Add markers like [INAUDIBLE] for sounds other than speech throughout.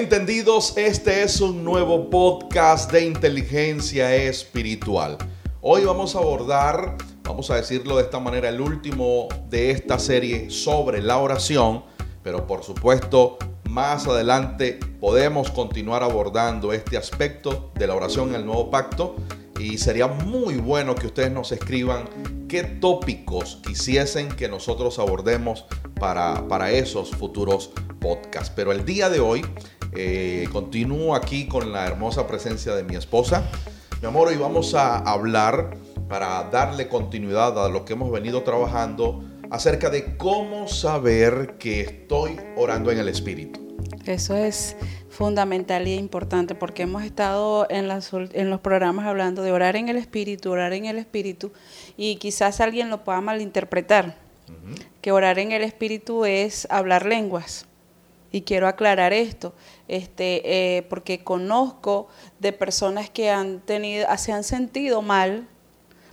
Entendidos, este es un nuevo podcast de inteligencia espiritual. Hoy vamos a abordar, vamos a decirlo de esta manera, el último de esta serie sobre la oración, pero por supuesto más adelante podemos continuar abordando este aspecto de la oración en el nuevo pacto y sería muy bueno que ustedes nos escriban qué tópicos quisiesen que nosotros abordemos para, para esos futuros podcasts. Pero el día de hoy eh, continúo aquí con la hermosa presencia de mi esposa. Mi amor, hoy vamos a hablar para darle continuidad a lo que hemos venido trabajando acerca de cómo saber que estoy orando en el Espíritu. Eso es fundamental y importante porque hemos estado en, en los programas hablando de orar en el Espíritu, orar en el Espíritu y quizás alguien lo pueda malinterpretar, que orar en el Espíritu es hablar lenguas. Y quiero aclarar esto, este, eh, porque conozco de personas que han tenido, se han sentido mal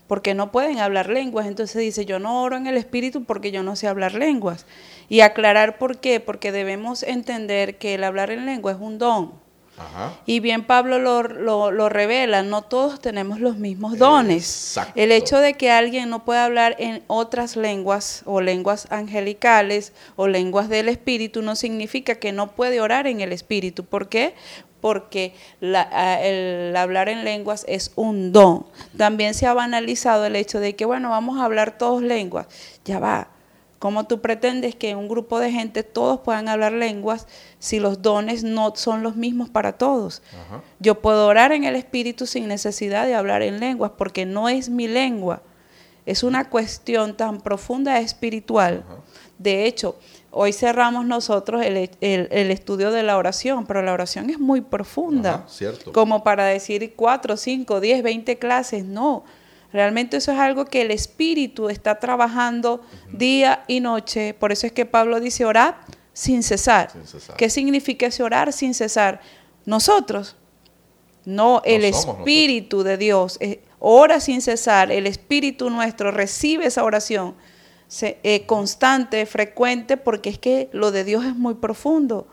porque no pueden hablar lenguas. Entonces dice, yo no oro en el espíritu porque yo no sé hablar lenguas. Y aclarar por qué, porque debemos entender que el hablar en lengua es un don. Y bien Pablo lo, lo, revela, no todos tenemos los mismos dones. El hecho de que alguien no pueda hablar en otras lenguas o lenguas angelicales o lenguas del espíritu no significa que no puede orar en el espíritu. ¿Por qué? Porque el hablar en lenguas es un don. También se ha banalizado el hecho de que, bueno, vamos a hablar todos lenguas. Ya va. ¿Cómo tú pretendes que un grupo de gente todos puedan hablar lenguas si los dones no son los mismos para todos? Yo puedo orar en el Espíritu sin necesidad de hablar en lenguas porque no es mi lengua. Es una cuestión tan profunda espiritual. De hecho, Hoy cerramos nosotros el, estudio de la oración, pero la oración es muy profunda. cierto. Como para decir cuatro, cinco, diez, veinte clases, no. Realmente eso es algo que el Espíritu está trabajando día y noche. Por eso es que Pablo dice orar sin cesar. ¿Qué significa ese orar sin cesar? Nosotros, no el Espíritu de Dios. Eh, ora sin cesar, el Espíritu nuestro recibe esa oración eh, constante, frecuente, porque es que lo de Dios es muy profundo.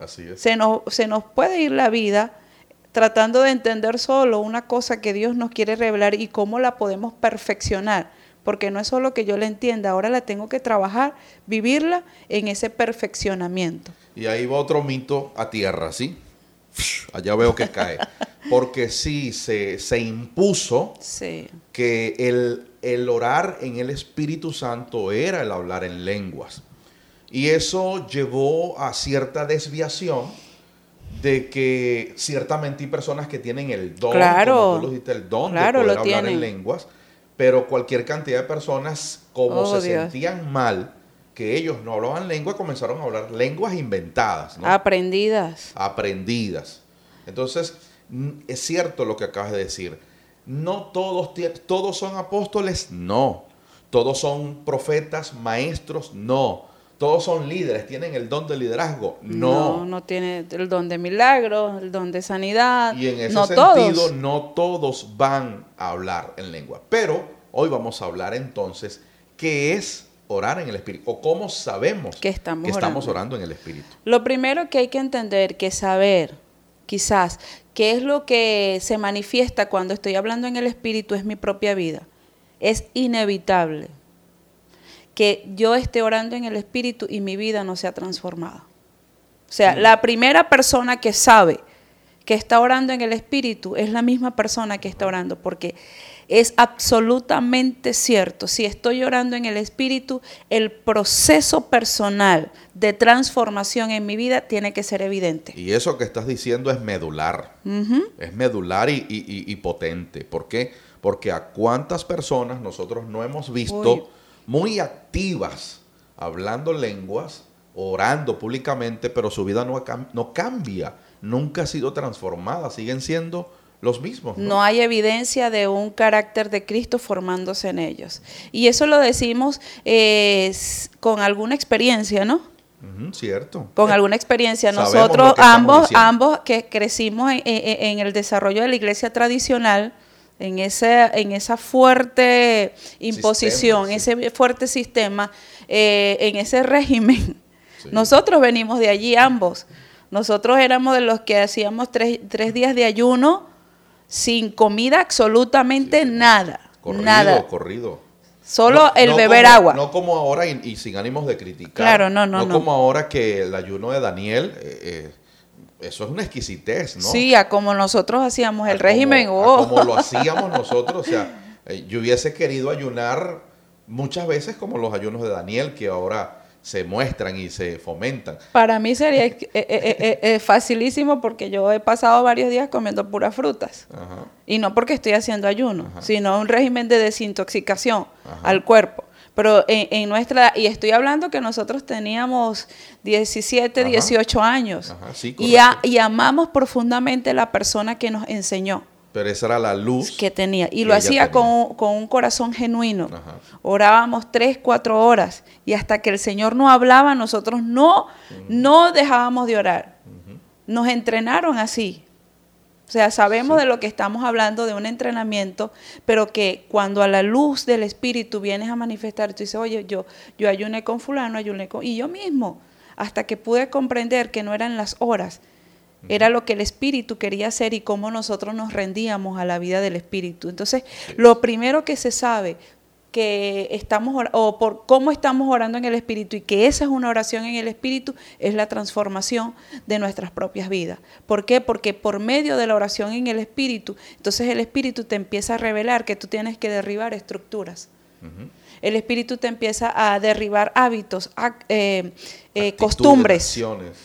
Así es. Se nos, se nos puede ir la vida tratando de entender solo una cosa que Dios nos quiere revelar y cómo la podemos perfeccionar. Porque no es solo que yo la entienda, ahora la tengo que trabajar, vivirla en ese perfeccionamiento. Y ahí va otro mito a tierra, ¿sí? Allá veo que cae. Porque sí, se, se impuso que el el orar en el Espíritu Santo era el hablar en lenguas. Y eso llevó a cierta desviación de que ciertamente hay personas que tienen el don, claro, como tú el don de poder hablar en lenguas, pero cualquier cantidad de personas, como oh, se sentían mal, que ellos no hablaban lengua, comenzaron a hablar lenguas inventadas. Aprendidas. Aprendidas. Entonces, es cierto lo que acabas de decir no todos, todos son apóstoles, no. Todos son profetas, maestros, no. Todos son líderes, tienen el don de liderazgo, no. No, no tiene el don de milagros, el don de sanidad. Y en ese sentido, no todos van a hablar en lengua. Pero hoy vamos a hablar entonces qué es orar en el Espíritu o cómo sabemos que estamos, estamos orando en el Espíritu. Lo primero que hay que entender, que saber, quizás, ¿Qué es lo que se manifiesta cuando estoy hablando en el Espíritu? Es mi propia vida. Es inevitable que yo esté orando en el Espíritu y mi vida no sea transformada. O sea, la primera persona que sabe que está orando en el Espíritu es la misma persona que está orando, porque es absolutamente cierto. Si estoy orando en el Espíritu, el proceso personal de transformación en mi vida tiene que ser evidente. Y eso que estás diciendo es medular. Es medular y, potente. ¿Por qué? Porque a cuántas personas nosotros no hemos visto muy activas hablando lenguas, orando públicamente, pero su vida no, no cambia, nunca ha sido transformada, siguen siendo los mismos. ¿no? hay evidencia de un carácter de Cristo formándose en ellos. Y eso lo decimos eh, con alguna experiencia, ¿no? cierto. Con alguna experiencia. Nosotros ambos, ambos que crecimos en, el desarrollo de la iglesia tradicional, en, ese, en esa fuerte imposición, ese fuerte sistema, eh, en ese régimen. Nosotros venimos de allí ambos. Nosotros éramos de los que hacíamos tres, tres días de ayuno sin comida absolutamente nada. Corrido, nada. corrido. Solo No- el no beber como- agua. No como ahora y, y sin ánimos de criticar. Claro, no, no, no. como ahora que el ayuno de Daniel, eh, eh, eso es una exquisitez, ¿no? Sí, a como nosotros hacíamos el régimen. Como, a oh. como lo [LAUGHS] hacíamos nosotros, o sea, eh, yo hubiese querido ayunar muchas veces como los ayunos de Daniel, que ahora se muestran y se fomentan. Para mí sería eh, eh, eh, facilísimo porque yo he pasado varios días comiendo puras frutas. Ajá. Y no porque estoy haciendo ayuno, Ajá. sino un régimen de desintoxicación Ajá. al cuerpo. Pero en, en nuestra, y estoy hablando que nosotros teníamos 17, Ajá. 18 años. Sí, y, a- y amamos profundamente la persona que nos enseñó, Pero esa era la luz. que tenía. Y que lo hacía con, con un corazón genuino. Ajá. Orábamos tres, cuatro horas. Y hasta que el Señor no hablaba, nosotros no, no dejábamos de orar. Nos entrenaron así. O sea, sabemos Sí. de lo que estamos hablando, de un entrenamiento, pero que cuando a la luz del Espíritu vienes a manifestar, tú dices, oye, yo, yo ayuné con fulano, ayuné con... Y yo mismo, hasta que pude comprender que no eran las horas, era lo que el Espíritu quería hacer y cómo nosotros nos rendíamos a la vida del Espíritu. Entonces, lo primero que se sabe que estamos o por cómo estamos orando en el Espíritu y que esa es una oración en el Espíritu es la transformación de nuestras propias vidas. ¿Por qué? Porque por medio de la oración en el Espíritu, entonces el Espíritu te empieza a revelar que tú tienes que derribar estructuras. El Espíritu te empieza a derribar hábitos, eh, eh, costumbres.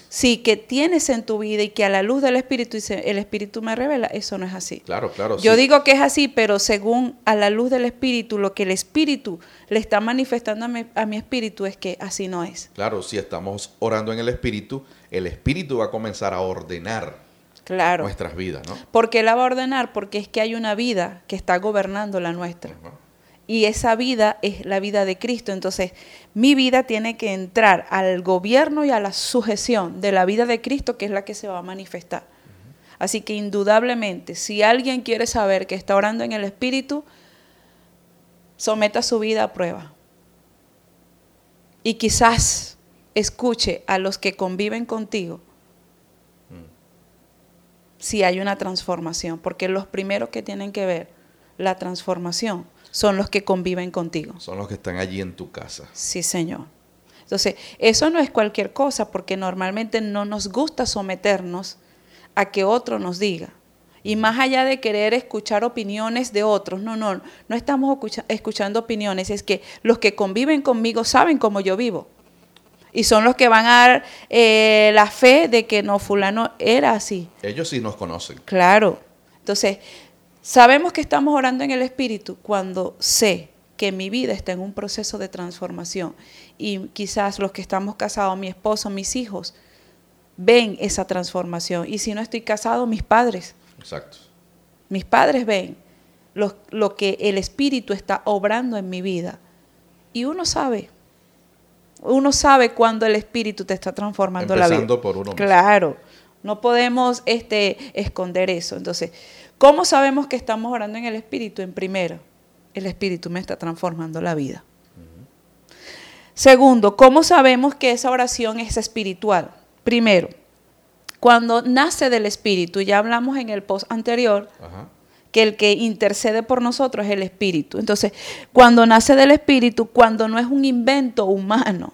Sí, que tienes en tu vida y que a la luz del Espíritu dice, el Espíritu me revela, eso no es así. Claro, claro. Yo sí. digo que es así, pero según a la luz del Espíritu, lo que el Espíritu le está manifestando a mi, a mi Espíritu es que así no es. Claro, si estamos orando en el Espíritu, el Espíritu va a comenzar a ordenar Claro. nuestras vidas, ¿no? ¿Por qué la va a ordenar? Porque es que hay una vida que está gobernando la nuestra. Y esa vida es la vida de Cristo. Entonces, mi vida tiene que entrar al gobierno y a la sujeción de la vida de Cristo, que es la que se va a manifestar. Así que indudablemente, si alguien quiere saber que está orando en el Espíritu, someta su vida a prueba. Y quizás escuche a los que conviven contigo si hay una transformación, porque los primeros que tienen que ver la transformación son los que conviven contigo. Son los que están allí en tu casa. Sí, Señor. Entonces, eso no es cualquier cosa, porque normalmente no nos gusta someternos a que otro nos diga. Y más allá de querer escuchar opiniones de otros, no, no, no estamos escucha- escuchando opiniones, es que los que conviven conmigo saben cómo yo vivo. Y son los que van a dar eh, la fe de que no, fulano era así. Ellos sí nos conocen. Claro. Entonces, sabemos que estamos orando en el Espíritu cuando sé que mi vida está en un proceso de transformación. Y quizás los que estamos casados, mi esposo, mis hijos, ven esa transformación. Y si no estoy casado, mis padres. Exacto. Mis padres ven lo, lo que el Espíritu está obrando en mi vida. Y uno sabe. Uno sabe cuando el Espíritu te está transformando la vida. Empezando por uno mismo. Claro. No podemos este, esconder eso. Entonces, ¿cómo sabemos que estamos orando en el Espíritu? En primero, el Espíritu me está transformando la vida. Segundo, ¿cómo sabemos que esa oración es espiritual? Primero, cuando nace del Espíritu, ya hablamos en el post anterior, que el que intercede por nosotros es el Espíritu. Entonces, cuando nace del Espíritu, cuando no es un invento humano,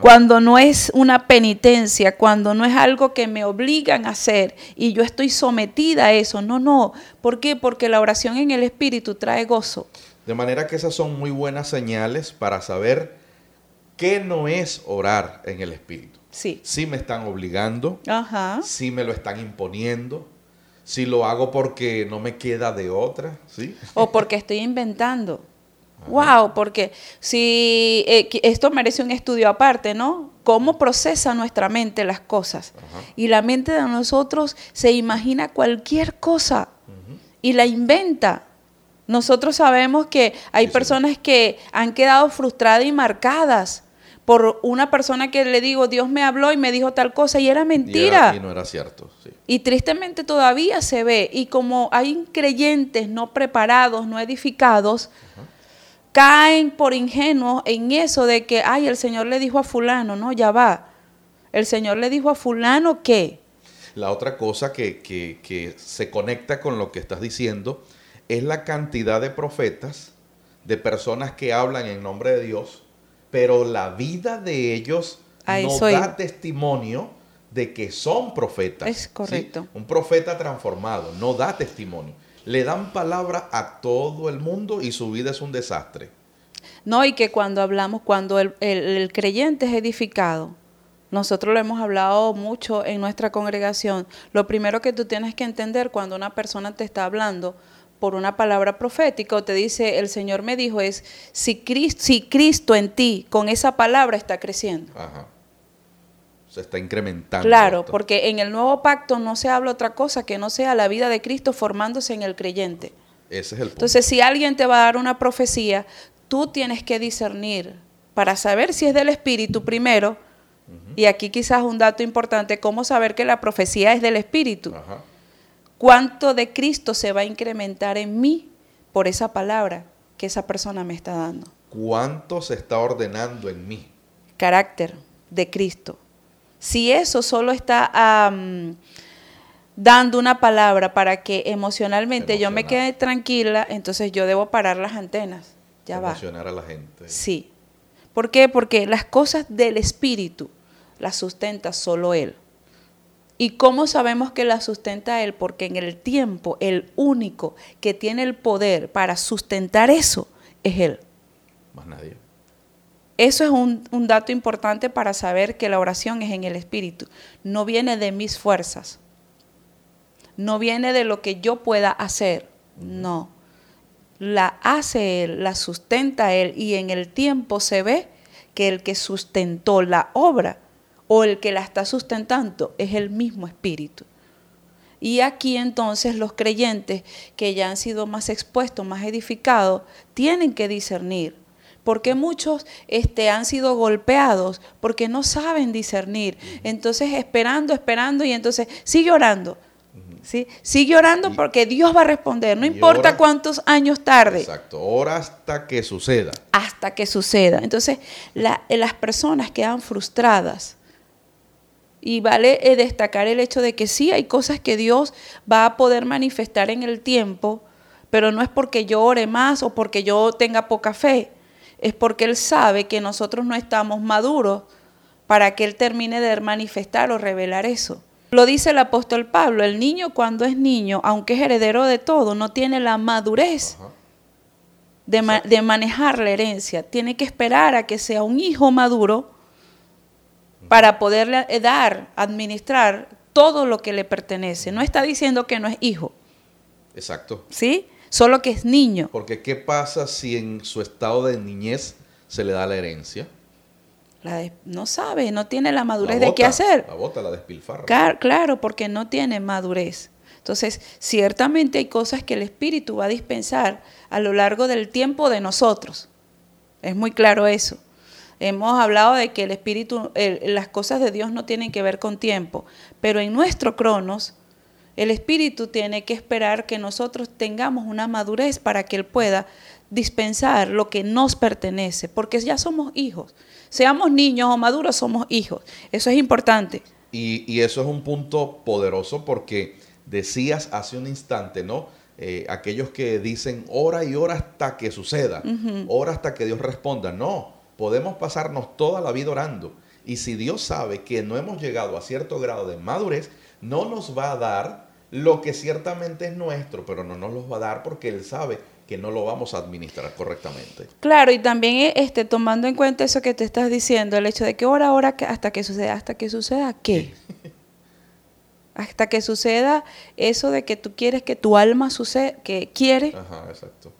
cuando no es una penitencia, cuando no es algo que me obligan a hacer y yo estoy sometida a eso, no, no. ¿Por qué? Porque la oración en el Espíritu trae gozo. De manera que esas son muy buenas señales para saber qué no es orar en el Espíritu. Sí. Si me están obligando, Ajá. si me lo están imponiendo, si lo hago porque no me queda de otra, ¿sí? O porque estoy inventando. Wow, porque si eh, esto merece un estudio aparte, ¿no? Cómo procesa nuestra mente las cosas. Ajá. Y la mente de nosotros se imagina cualquier cosa y la inventa. Nosotros sabemos que hay Sí, sí. personas que han quedado frustradas y marcadas por una persona que le digo, Dios me habló y me dijo tal cosa y era Y, mentira. era- y no era cierto, sí. Y tristemente todavía se ve. Y como hay creyentes no preparados, no edificados, caen por ingenuos en eso de que, ay, el Señor le dijo a fulano, no, ya va. El Señor le dijo a fulano que. La otra cosa que, que, que se conecta con lo que estás diciendo es la cantidad de profetas, de personas que hablan en nombre de Dios, pero la vida de ellos no da testimonio de que son profetas. Es correcto. Un profeta transformado no da testimonio. Le dan palabra a todo el mundo y su vida es un desastre. No, y que cuando hablamos, cuando el, el creyente es edificado, nosotros lo hemos hablado mucho en nuestra congregación, lo primero que tú tienes que entender cuando una persona te está hablando, por una palabra profética o te dice, el Señor me dijo, es si Cristo, si Cristo en ti con esa palabra está creciendo. Ajá. Se está incrementando. Claro, porque en el nuevo pacto no se habla otra cosa que no sea la vida de Cristo formándose en el creyente. Ese es el Entonces, si alguien te va a dar una profecía, tú tienes que discernir para saber si es del Espíritu primero. Y aquí quizás un dato importante, cómo saber que la profecía es del Espíritu. Ajá ¿Cuánto de Cristo se va a incrementar en mí por esa palabra que esa persona me está dando? ¿Cuánto se está ordenando en mí? Carácter de Cristo. Si eso solo está dando una palabra para que emocionalmente yo me quede tranquila, entonces yo debo parar las antenas. Ya Emocionar a la gente. Sí. ¿Por qué? Porque las cosas del Espíritu las sustenta solo Él. ¿Y cómo sabemos que la sustenta Él? Porque en el tiempo el único que tiene el poder para sustentar eso es Él. Más nadie. Eso es un, dato importante para saber que la oración es en el Espíritu. No viene de mis fuerzas. No viene de lo que yo pueda hacer. No. La hace Él, la sustenta Él y en el tiempo se ve que el que sustentó la obra o el que la está sustentando es el mismo espíritu. Y aquí entonces los creyentes que ya han sido más expuestos, más edificados, tienen que discernir. Porque muchos este, han sido golpeados porque no saben discernir. Entonces esperando, esperando y entonces sigue orando. ¿sí? Sigue orando porque Dios va a responder, no importa cuántos años tarde. Exacto, ora hasta que suceda. Hasta que suceda. Entonces las personas quedan frustradas y vale eh, destacar el hecho de que sí hay cosas que Dios va a poder manifestar en el tiempo, pero no es porque yo ore más o porque yo tenga poca fe, es porque Él sabe que nosotros no estamos maduros para que Él termine de manifestar o revelar eso. Lo dice el apóstol Pablo, el niño cuando es niño, aunque es heredero de todo, no tiene la madurez de, de manejar la herencia, tiene que esperar a que sea un hijo maduro para poderle dar, administrar todo lo que le pertenece. No está diciendo que no es hijo. Exacto. ¿Sí? Solo que es niño. Porque ¿qué pasa si en su estado de niñez se le da la herencia? no sabe, no tiene la madurez de qué hacer. La bota, la despilfarra. Claro, claro, porque no tiene madurez. Entonces, ciertamente hay cosas que el Espíritu va a dispensar a lo largo del tiempo de nosotros. Es muy claro eso. Hemos hablado de que el espíritu, las cosas de Dios no tienen que ver con tiempo, pero en nuestro cronos, el espíritu tiene que esperar que nosotros tengamos una madurez para que Él pueda dispensar lo que nos pertenece, porque ya somos hijos. Seamos niños o maduros, somos hijos. Eso es importante. Y, eso es un punto poderoso porque decías hace un instante, ¿no? Eh, aquellos que dicen ora y ora hasta que suceda, ora hasta que Dios responda. No, podemos pasarnos toda la vida orando. Y si Dios sabe que no hemos llegado a cierto grado de madurez, no nos va a dar lo que ciertamente es nuestro, pero no nos lo va a dar porque Él sabe que no lo vamos a administrar correctamente. Claro, y también eh, este, tomando en cuenta eso que te estás diciendo, el hecho de que ahora, ahora, hasta que suceda, hasta que suceda, ¿qué? [LAUGHS] hasta que suceda eso de que tú quieres que tu alma suceda, que quiere. Ajá, exacto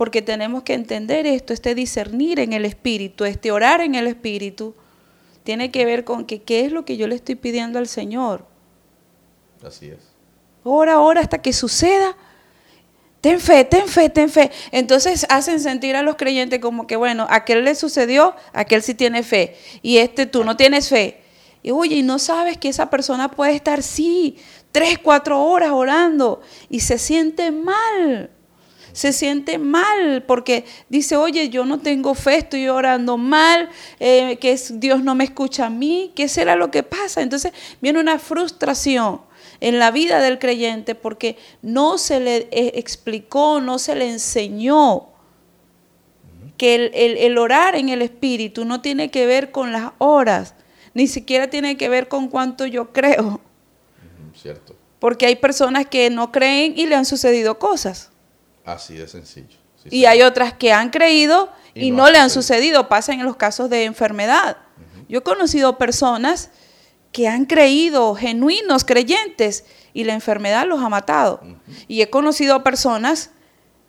porque tenemos que entender esto, este discernir en el Espíritu, este orar en el Espíritu, tiene que ver con que qué es lo que yo le estoy pidiendo al Señor. Así es. Ora, ora hasta que suceda. Ten fe, ten fe, ten fe. Entonces hacen sentir a los creyentes como que, bueno, aquel le sucedió, aquel sí tiene fe. Y este tú no tienes fe. Y oye, y no sabes que esa persona puede estar, sí, tres, cuatro horas orando y se siente mal se siente mal porque dice, oye, yo no tengo fe, estoy orando mal, eh, que Dios no me escucha a mí, ¿qué será lo que pasa? Entonces viene una frustración en la vida del creyente porque no se le eh, explicó, no se le enseñó que el, el, orar en el Espíritu no tiene que ver con las horas, ni siquiera tiene que ver con cuánto yo creo. Cierto. Porque hay personas que no creen y le han sucedido cosas. Así de sencillo. y hay otras que han creído y, no, le han sucedido. Pasa en los casos de enfermedad. Yo he conocido personas que han creído, genuinos creyentes, y la enfermedad los ha matado. Y he conocido personas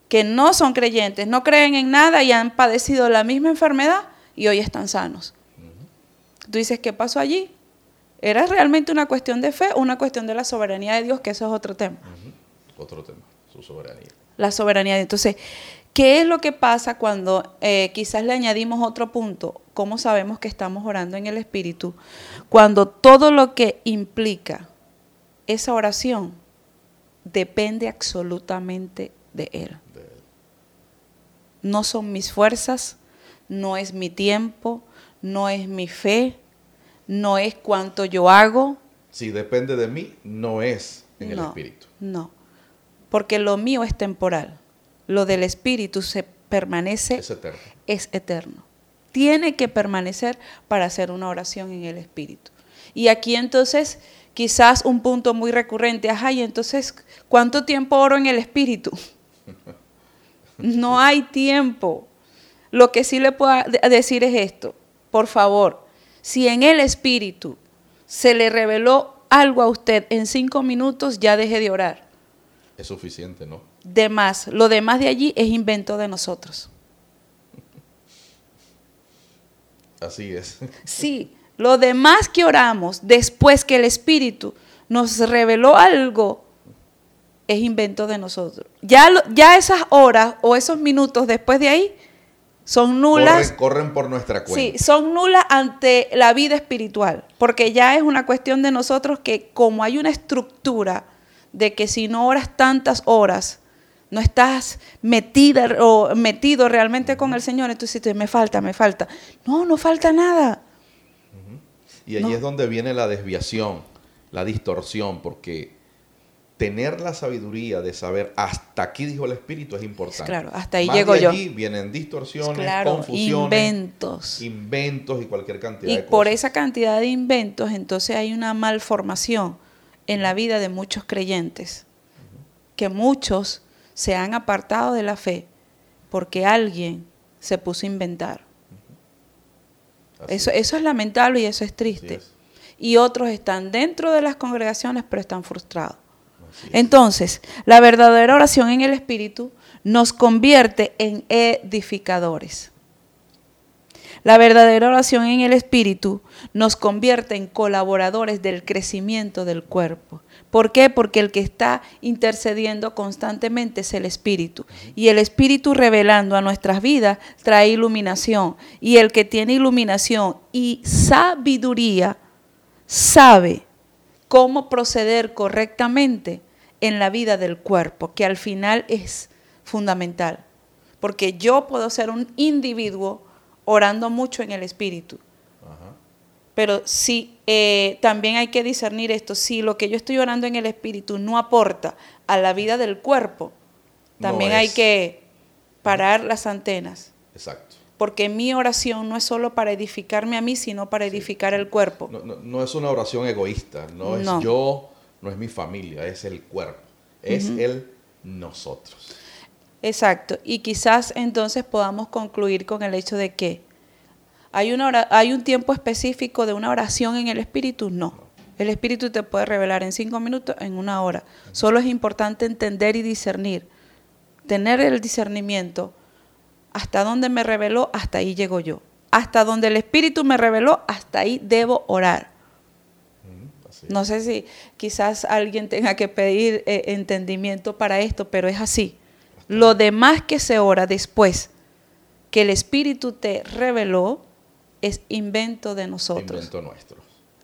que no son creyentes, no creen en nada y han padecido la misma enfermedad y hoy están sanos. Tú dices, ¿qué pasó allí? ¿Era realmente una cuestión de fe o una cuestión de la soberanía de Dios? Que eso es otro tema. Otro tema, su soberanía. La soberanía. Entonces, ¿qué es lo que pasa cuando eh, quizás le añadimos otro punto? ¿Cómo sabemos que estamos orando en el Espíritu? Cuando todo lo que implica esa oración depende absolutamente de Él. No son mis fuerzas, no es mi tiempo, no es mi fe, no es cuánto yo hago. Si depende de mí, no es en el Espíritu. No, porque lo mío es temporal, lo del Espíritu se permanece, es eterno. Es eterno. Tiene que permanecer para hacer una oración en el Espíritu. Y aquí entonces quizás un punto muy recurrente, ajá, y entonces, ¿cuánto tiempo oro en el Espíritu? No hay tiempo. Lo que sí le puedo decir es esto, por favor, si en el Espíritu se le reveló algo a usted en cinco minutos, ya deje de orar. Es suficiente, ¿no? De más. Lo demás de allí es invento de nosotros. Así es. [LAUGHS] Sí, lo demás que oramos después que el Espíritu nos reveló algo es invento de nosotros. Ya, ya esas horas o esos minutos después de ahí son nulas. Corren, por nuestra cuenta. Sí, son nulas ante la vida espiritual, porque ya es una cuestión de nosotros que como hay una estructura de que si no oras tantas horas, no estás metida o metido realmente con el Señor, entonces me falta, me falta. No, no falta nada. Y ahí es donde viene la desviación, la distorsión, porque tener la sabiduría de saber hasta aquí dijo el Espíritu es importante. Claro, hasta ahí llego yo. Allí vienen distorsiones, confusiones, inventos. Inventos y cualquier cantidad de cosas. Y por esa cantidad de inventos, entonces hay una malformación en la vida de muchos creyentes. Que muchos se han apartado de la fe porque alguien se puso a inventar. Eso, eso es lamentable y eso es triste. Y otros están dentro de las congregaciones pero están frustrados. Entonces, la verdadera oración en el Espíritu nos convierte en edificadores. La verdadera oración en el Espíritu nos convierte en colaboradores del crecimiento del cuerpo. ¿Por qué? Porque el que está intercediendo constantemente es el Espíritu. Y el Espíritu revelando a nuestras vidas trae iluminación. Y el que tiene iluminación y sabiduría sabe cómo proceder correctamente en la vida del cuerpo, que al final es fundamental. Porque yo puedo ser un individuo orando mucho en el espíritu. Pero si eh, también hay que discernir esto, si lo que yo estoy orando en el espíritu no aporta a la vida del cuerpo, también hay que parar las antenas. Exacto porque mi oración no es solo para edificarme a mí, sino para edificar el cuerpo. No, es una oración egoísta, no, es yo, no es mi familia, es el cuerpo, es el nosotros. Exacto, y quizás entonces podamos concluir con el hecho de que hay, una hay un tiempo específico de una oración en el Espíritu, no. El Espíritu te puede revelar en cinco minutos, en una hora. Solo es importante entender y discernir, tener el discernimiento hasta donde me reveló, hasta ahí llego yo. Hasta donde el Espíritu me reveló, hasta ahí debo orar. Mm, no sé si quizás alguien tenga que pedir eh, entendimiento para esto, pero es así. Lo demás que se ora después que el Espíritu te reveló es invento de nosotros. Invento nuestro.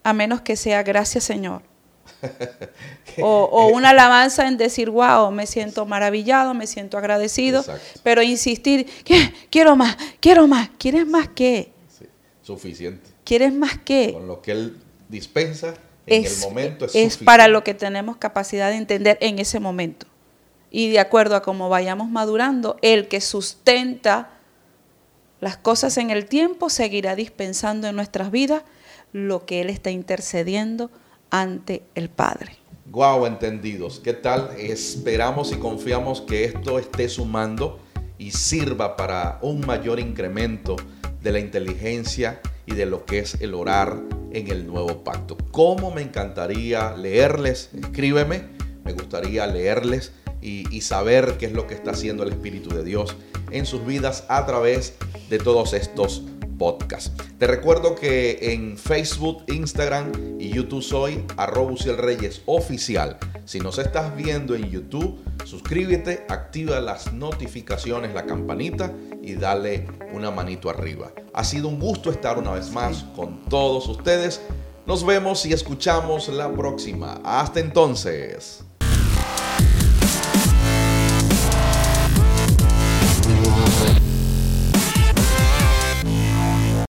A menos que sea gracias Señor [LAUGHS] o, una alabanza en decir, wow, me siento maravillado, me siento agradecido, pero insistir, quiero más, quiero más, ¿quieres más qué? suficiente. ¿Quieres más qué? Con lo que Él dispensa en el momento es, es para lo que tenemos capacidad de entender en ese momento. Y de acuerdo a cómo vayamos madurando, el que sustenta las cosas en el tiempo seguirá dispensando en nuestras vidas lo que Él está intercediendo ante el Padre. Guau, entendidos. ¿Qué tal? Esperamos y confiamos que esto esté sumando y sirva para un mayor incremento de la inteligencia y de lo que es el orar en el nuevo pacto. ¿Cómo me encantaría leerles? Escríbeme, me gustaría leerles y, y, saber qué es lo que está haciendo el Espíritu de Dios en sus vidas a través de todos estos podcast. Te recuerdo que en Facebook, Instagram y YouTube soy arroba Reyes Oficial. Si nos estás viendo en YouTube, suscríbete, activa las notificaciones, la campanita y dale una manito arriba. Ha sido un gusto estar una vez más con todos ustedes. Nos vemos y escuchamos la próxima. Hasta entonces.